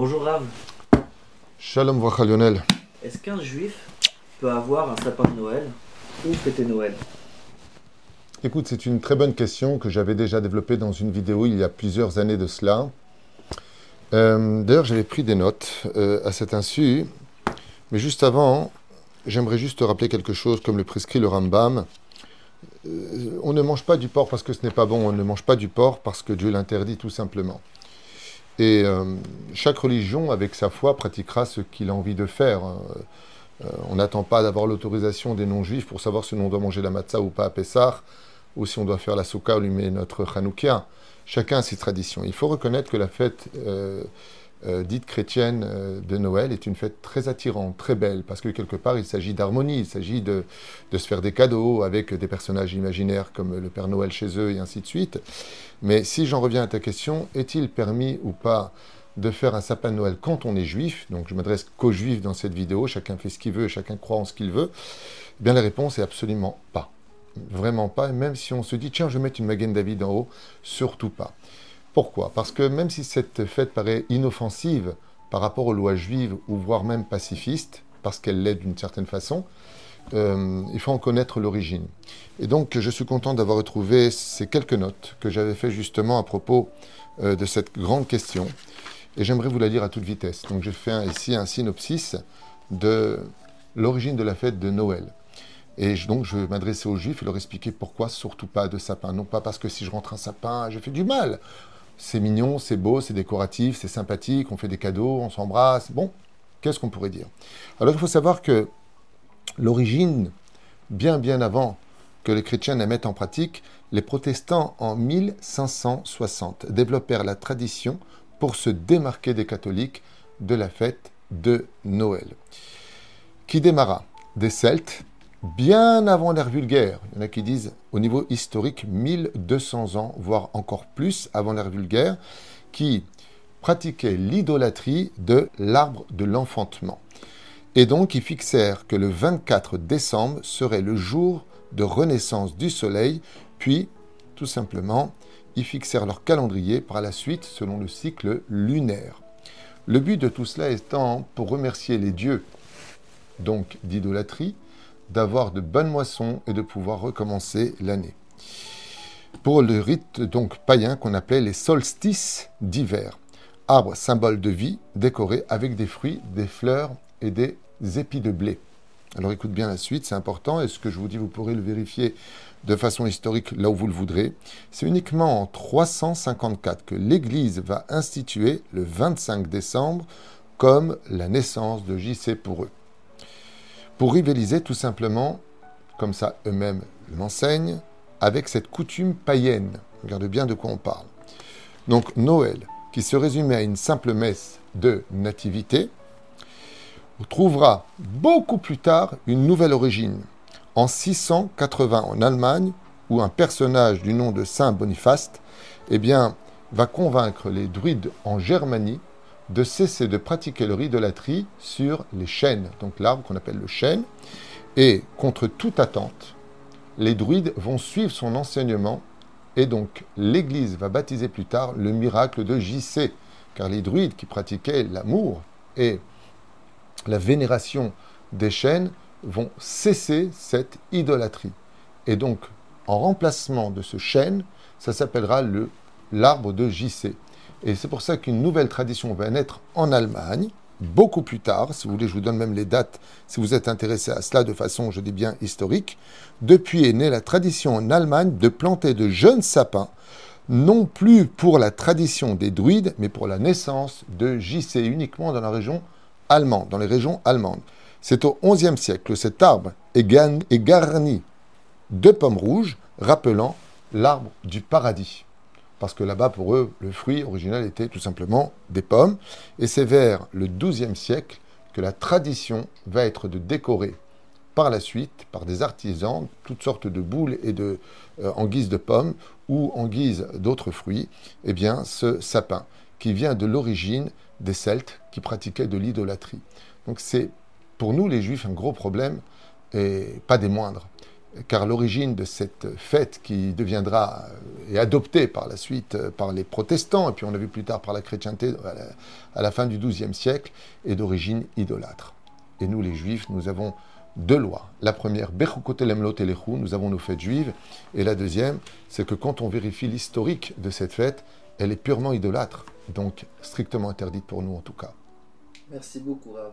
Bonjour Rav. Shalom Vracha Lionel. Est-ce qu'un juif peut avoir un sapin de Noël ou fêter Noël? Écoute, c'est une très bonne question que j'avais déjà développée dans une vidéo il y a plusieurs années de cela. Euh, D'ailleurs, j'avais pris des notes euh, à cet insu. Mais juste avant, j'aimerais juste te rappeler quelque chose, comme le prescrit le Rambam. Euh, on ne mange pas du porc parce que ce n'est pas bon, on ne mange pas du porc parce que Dieu l'interdit tout simplement. Et euh, chaque religion, avec sa foi, pratiquera ce qu'il a envie de faire. Euh, on n'attend pas d'avoir l'autorisation des non-juifs pour savoir si on doit manger la matzah ou pas à Pessah, ou si on doit faire la soukha ou allumer notre Hanoukia. Chacun a ses traditions. Il faut reconnaître que la fête euh, dite chrétienne euh, de Noël est une fête très attirante, très belle, parce que quelque part il s'agit d'harmonie, il s'agit de, de se faire des cadeaux avec des personnages imaginaires comme le Père Noël chez eux et ainsi de suite. Mais si j'en reviens à ta question, est-il permis ou pas de faire un sapin de Noël quand on est juif? Donc je m'adresse qu'aux juifs dans cette vidéo, chacun fait ce qu'il veut, chacun croit en ce qu'il veut. Eh bien la réponse est absolument pas. Vraiment pas, même si on se dit tiens je vais mettre une Magen David en haut, surtout pas. Pourquoi? Parce que même si cette fête paraît inoffensive par rapport aux lois juives ou voire même pacifiste, parce qu'elle l'est d'une certaine façon, euh, il faut en connaître l'origine. Et donc, je suis content d'avoir retrouvé ces quelques notes que j'avais fait justement à propos euh, de cette grande question. Et j'aimerais vous la lire à toute vitesse. Donc, fais un, ici un synopsis de l'origine de la fête de Noël. Et donc, je vais m'adresser aux Juifs et leur expliquer pourquoi surtout pas de sapin. Non pas parce que si je rentre un sapin, je fais du mal. C'est mignon, c'est beau, c'est décoratif, c'est sympathique, on fait des cadeaux, on s'embrasse. Bon, qu'est-ce qu'on pourrait dire? Alors, il faut savoir que l'origine, bien bien avant que les chrétiens la mettent en pratique, les protestants en 1560 développèrent la tradition pour se démarquer des catholiques de la fête de Noël, qui démarra? Des Celtes bien avant l'ère vulgaire. Il y en a qui disent au niveau historique 1200 ans, voire encore plus avant l'ère vulgaire, qui pratiquaient l'idolâtrie de l'arbre de l'enfantement. Et donc ils fixèrent que le 24 décembre serait le jour de renaissance du soleil, puis tout simplement ils fixèrent leur calendrier par la suite selon le cycle lunaire. Le but de tout cela étant pour remercier les dieux, donc d'idolâtrie, d'avoir de bonnes moissons et de pouvoir recommencer l'année. Pour le rite donc païen qu'on appelait les solstices d'hiver, arbres symbole de vie décorés avec des fruits, des fleurs et des épis de blé. Alors écoute bien la suite, c'est important, et ce que je vous dis, vous pourrez le vérifier de façon historique là où vous le voudrez. C'est uniquement en 354 que l'Église va instituer le 25 décembre comme la naissance de JC pour eux. Pour rivaliser tout simplement, comme ça eux-mêmes l'enseignent, avec cette coutume païenne. Regarde bien de quoi on parle. Donc Noël, qui se résumait à une simple messe de nativité, trouvera beaucoup plus tard une nouvelle origine, en 680 en Allemagne, où un personnage du nom de Saint Boniface eh va convaincre les druides en Germanie de cesser de pratiquer leur idolâtrie sur les chênes, donc l'arbre qu'on appelle le chêne, et contre toute attente, les druides vont suivre son enseignement, et donc l'Église va baptiser plus tard le miracle de JC, car les druides qui pratiquaient l'amour et la vénération des chênes vont cesser cette idolâtrie. Et donc, en remplacement de ce chêne, ça s'appellera le l'arbre de JC. Et c'est pour ça qu'une nouvelle tradition va naître en Allemagne, beaucoup plus tard. Si vous voulez, je vous donne même les dates si vous êtes intéressé à cela de façon, je dis bien, historique. Depuis est née la tradition en Allemagne de planter de jeunes sapins, non plus pour la tradition des druides, mais pour la naissance de JC uniquement dans la région allemande, dans les régions allemandes. C'est au XIe siècle que cet arbre est, garni de pommes rouges, rappelant l'arbre du paradis parce que là-bas, pour eux, le fruit original était tout simplement des pommes. Et c'est vers le XIIe siècle que la tradition va être de décorer par la suite, par des artisans, toutes sortes de boules et de, euh, en guise de pommes ou en guise d'autres fruits, eh bien, ce sapin, qui vient de l'origine des Celtes qui pratiquaient de l'idolâtrie. Donc c'est pour nous, les Juifs, un gros problème, et pas des moindres. Car l'origine de cette fête qui deviendra euh, et adoptée par la suite euh, par les protestants, et puis on l'a vu plus tard par la chrétienté à la, fin du XIIe siècle, est d'origine idolâtre. Et nous, les juifs, nous avons deux lois. La première, nous avons nos fêtes juives, et la deuxième, c'est que quand on vérifie l'historique de cette fête, elle est purement idolâtre, donc strictement interdite pour nous en tout cas. Merci beaucoup, Rav.